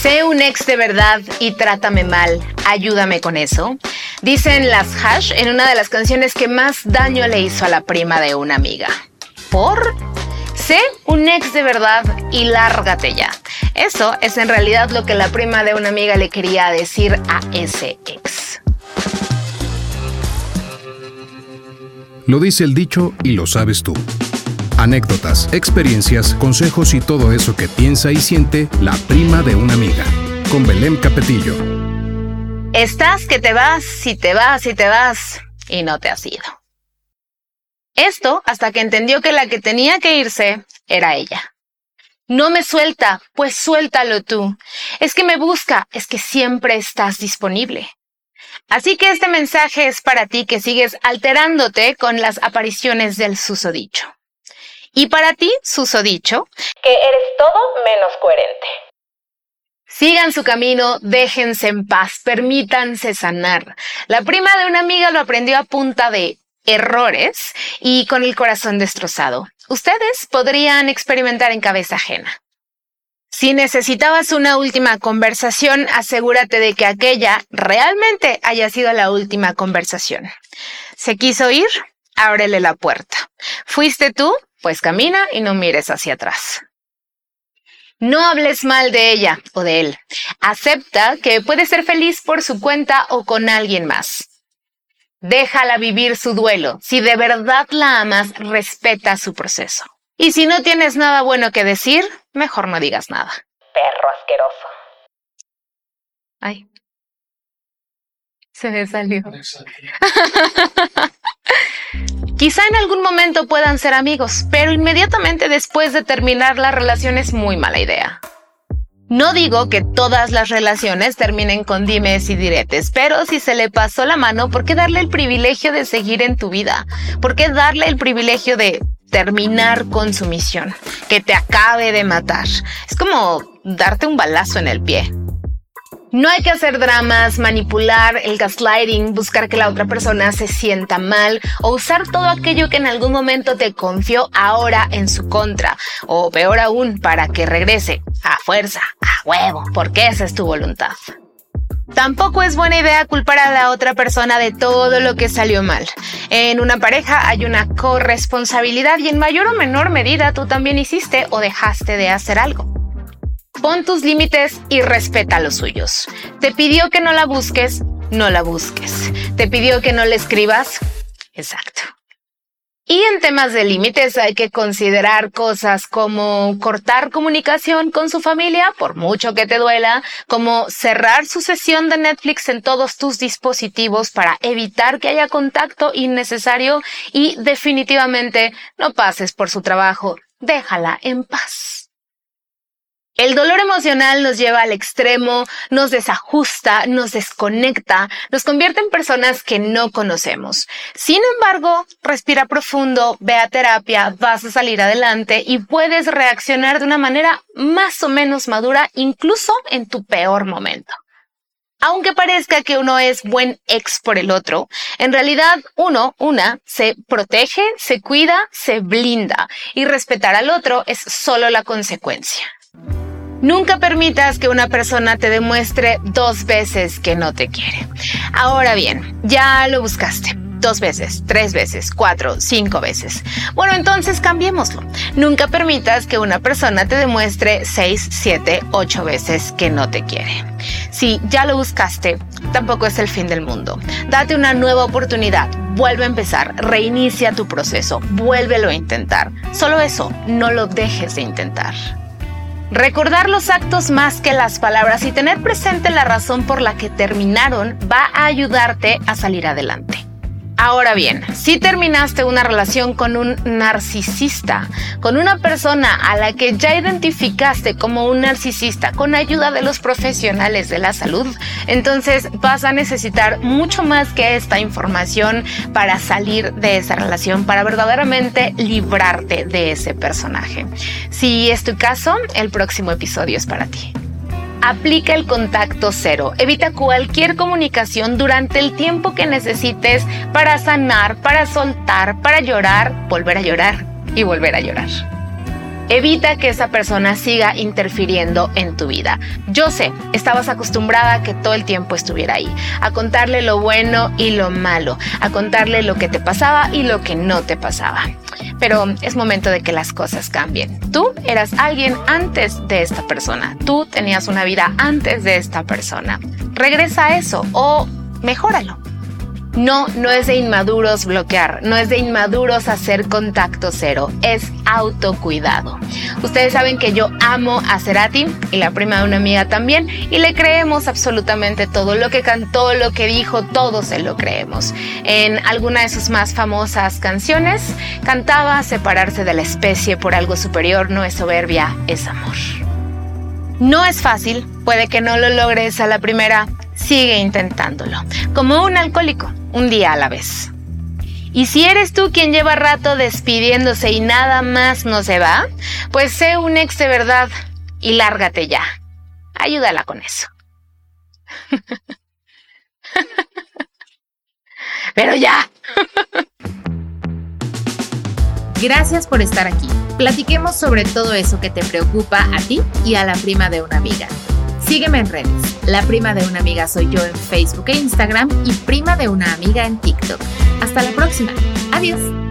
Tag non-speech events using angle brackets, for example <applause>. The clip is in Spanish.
Sé un ex de verdad y trátame mal. Ayúdame con eso. Dicen las Hash en una de las canciones que más daño le hizo a la prima de una amiga. ¿Por? Sé un ex de verdad y lárgate ya. Eso es en realidad lo que la prima de una amiga le quería decir a ese ex. Lo dice el dicho y lo sabes tú. Anécdotas, experiencias, consejos y todo eso que piensa y siente la prima de una amiga. Con Belén Capetillo. Estás que te vas y te vas y te vas y no te has ido. Esto hasta que entendió que la que tenía que irse era ella. No me suelta, pues suéltalo tú. Es que me busca, es que siempre estás disponible. Así que este mensaje es para ti que sigues alterándote con las apariciones del susodicho. Y para ti, susodicho, que eres todo menos coherente. Sigan su camino, déjense en paz, permítanse sanar. La prima de una amiga lo aprendió a punta de errores y con el corazón destrozado. Ustedes podrían experimentar en cabeza ajena. Si necesitabas una última conversación, asegúrate de que aquella realmente haya sido la última conversación. ¿Se quiso ir? Ábrele la puerta. ¿Fuiste tú? Pues camina y no mires hacia atrás. No hables mal de ella o de él. Acepta que puede ser feliz por su cuenta o con alguien más. Déjala vivir su duelo. Si de verdad la amas, respeta su proceso. Y si no tienes nada bueno que decir, mejor no digas nada. Perro asqueroso. Ay. Se me salió. <laughs> Quizá en algún momento puedan ser amigos, pero inmediatamente después de terminar la relación es muy mala idea. No digo que todas las relaciones terminen con dimes y diretes, pero si se le pasó la mano, ¿por qué darle el privilegio de seguir en tu vida? ¿Por qué darle el privilegio de terminar con su misión? Que te acabe de matar. Es como darte un balazo en el pie. No hay que hacer dramas, manipular el gaslighting, buscar que la otra persona se sienta mal o usar todo aquello que en algún momento te confió ahora en su contra o peor aún para que regrese a fuerza, a huevo, porque esa es tu voluntad. Tampoco es buena idea culpar a la otra persona de todo lo que salió mal. En una pareja hay una corresponsabilidad y en mayor o menor medida tú también hiciste o dejaste de hacer algo. Pon tus límites y respeta los suyos. Te pidió que no la busques, no la busques. Te pidió que no le escribas, exacto. Y en temas de límites hay que considerar cosas como cortar comunicación con su familia, por mucho que te duela, como cerrar su sesión de Netflix en todos tus dispositivos para evitar que haya contacto innecesario y definitivamente no pases por su trabajo, déjala en paz. El dolor emocional nos lleva al extremo, nos desajusta, nos desconecta, nos convierte en personas que no conocemos. Sin embargo, respira profundo, ve a terapia, vas a salir adelante y puedes reaccionar de una manera más o menos madura incluso en tu peor momento. Aunque parezca que uno es buen ex por el otro, en realidad uno, una, se protege, se cuida, se blinda y respetar al otro es solo la consecuencia. Nunca permitas que una persona te demuestre dos veces que no te quiere. Ahora bien, ya lo buscaste. Dos veces, tres veces, cuatro, cinco veces. Bueno, entonces cambiémoslo. Nunca permitas que una persona te demuestre seis, siete, ocho veces que no te quiere. Si ya lo buscaste, tampoco es el fin del mundo. Date una nueva oportunidad. Vuelve a empezar. Reinicia tu proceso. Vuélvelo a intentar. Solo eso, no lo dejes de intentar. Recordar los actos más que las palabras y tener presente la razón por la que terminaron va a ayudarte a salir adelante. Ahora bien, si terminaste una relación con un narcisista, con una persona a la que ya identificaste como un narcisista con ayuda de los profesionales de la salud, entonces vas a necesitar mucho más que esta información para salir de esa relación, para verdaderamente librarte de ese personaje. Si es tu caso, el próximo episodio es para ti. Aplica el contacto cero. Evita cualquier comunicación durante el tiempo que necesites para sanar, para soltar, para llorar, volver a llorar y volver a llorar. Evita que esa persona siga interfiriendo en tu vida. Yo sé, estabas acostumbrada a que todo el tiempo estuviera ahí, a contarle lo bueno y lo malo, a contarle lo que te pasaba y lo que no te pasaba. Pero es momento de que las cosas cambien. Tú eras alguien antes de esta persona. Tú tenías una vida antes de esta persona. Regresa a eso o mejóralo. No, no es de inmaduros bloquear, no es de inmaduros hacer contacto cero, es autocuidado. Ustedes saben que yo amo a Cerati y la prima de una amiga también y le creemos absolutamente todo lo que cantó, lo que dijo, todo se lo creemos. En alguna de sus más famosas canciones cantaba separarse de la especie por algo superior no es soberbia, es amor. No es fácil, puede que no lo logres a la primera, sigue intentándolo, como un alcohólico, un día a la vez. Y si eres tú quien lleva rato despidiéndose y nada más no se va, pues sé un ex de verdad y lárgate ya. Ayúdala con eso. <laughs> Pero ya. Gracias por estar aquí. Platiquemos sobre todo eso que te preocupa a ti y a la prima de una amiga. Sígueme en redes. La prima de una amiga soy yo en Facebook e Instagram y prima de una amiga en TikTok. Hasta la próxima. Adiós.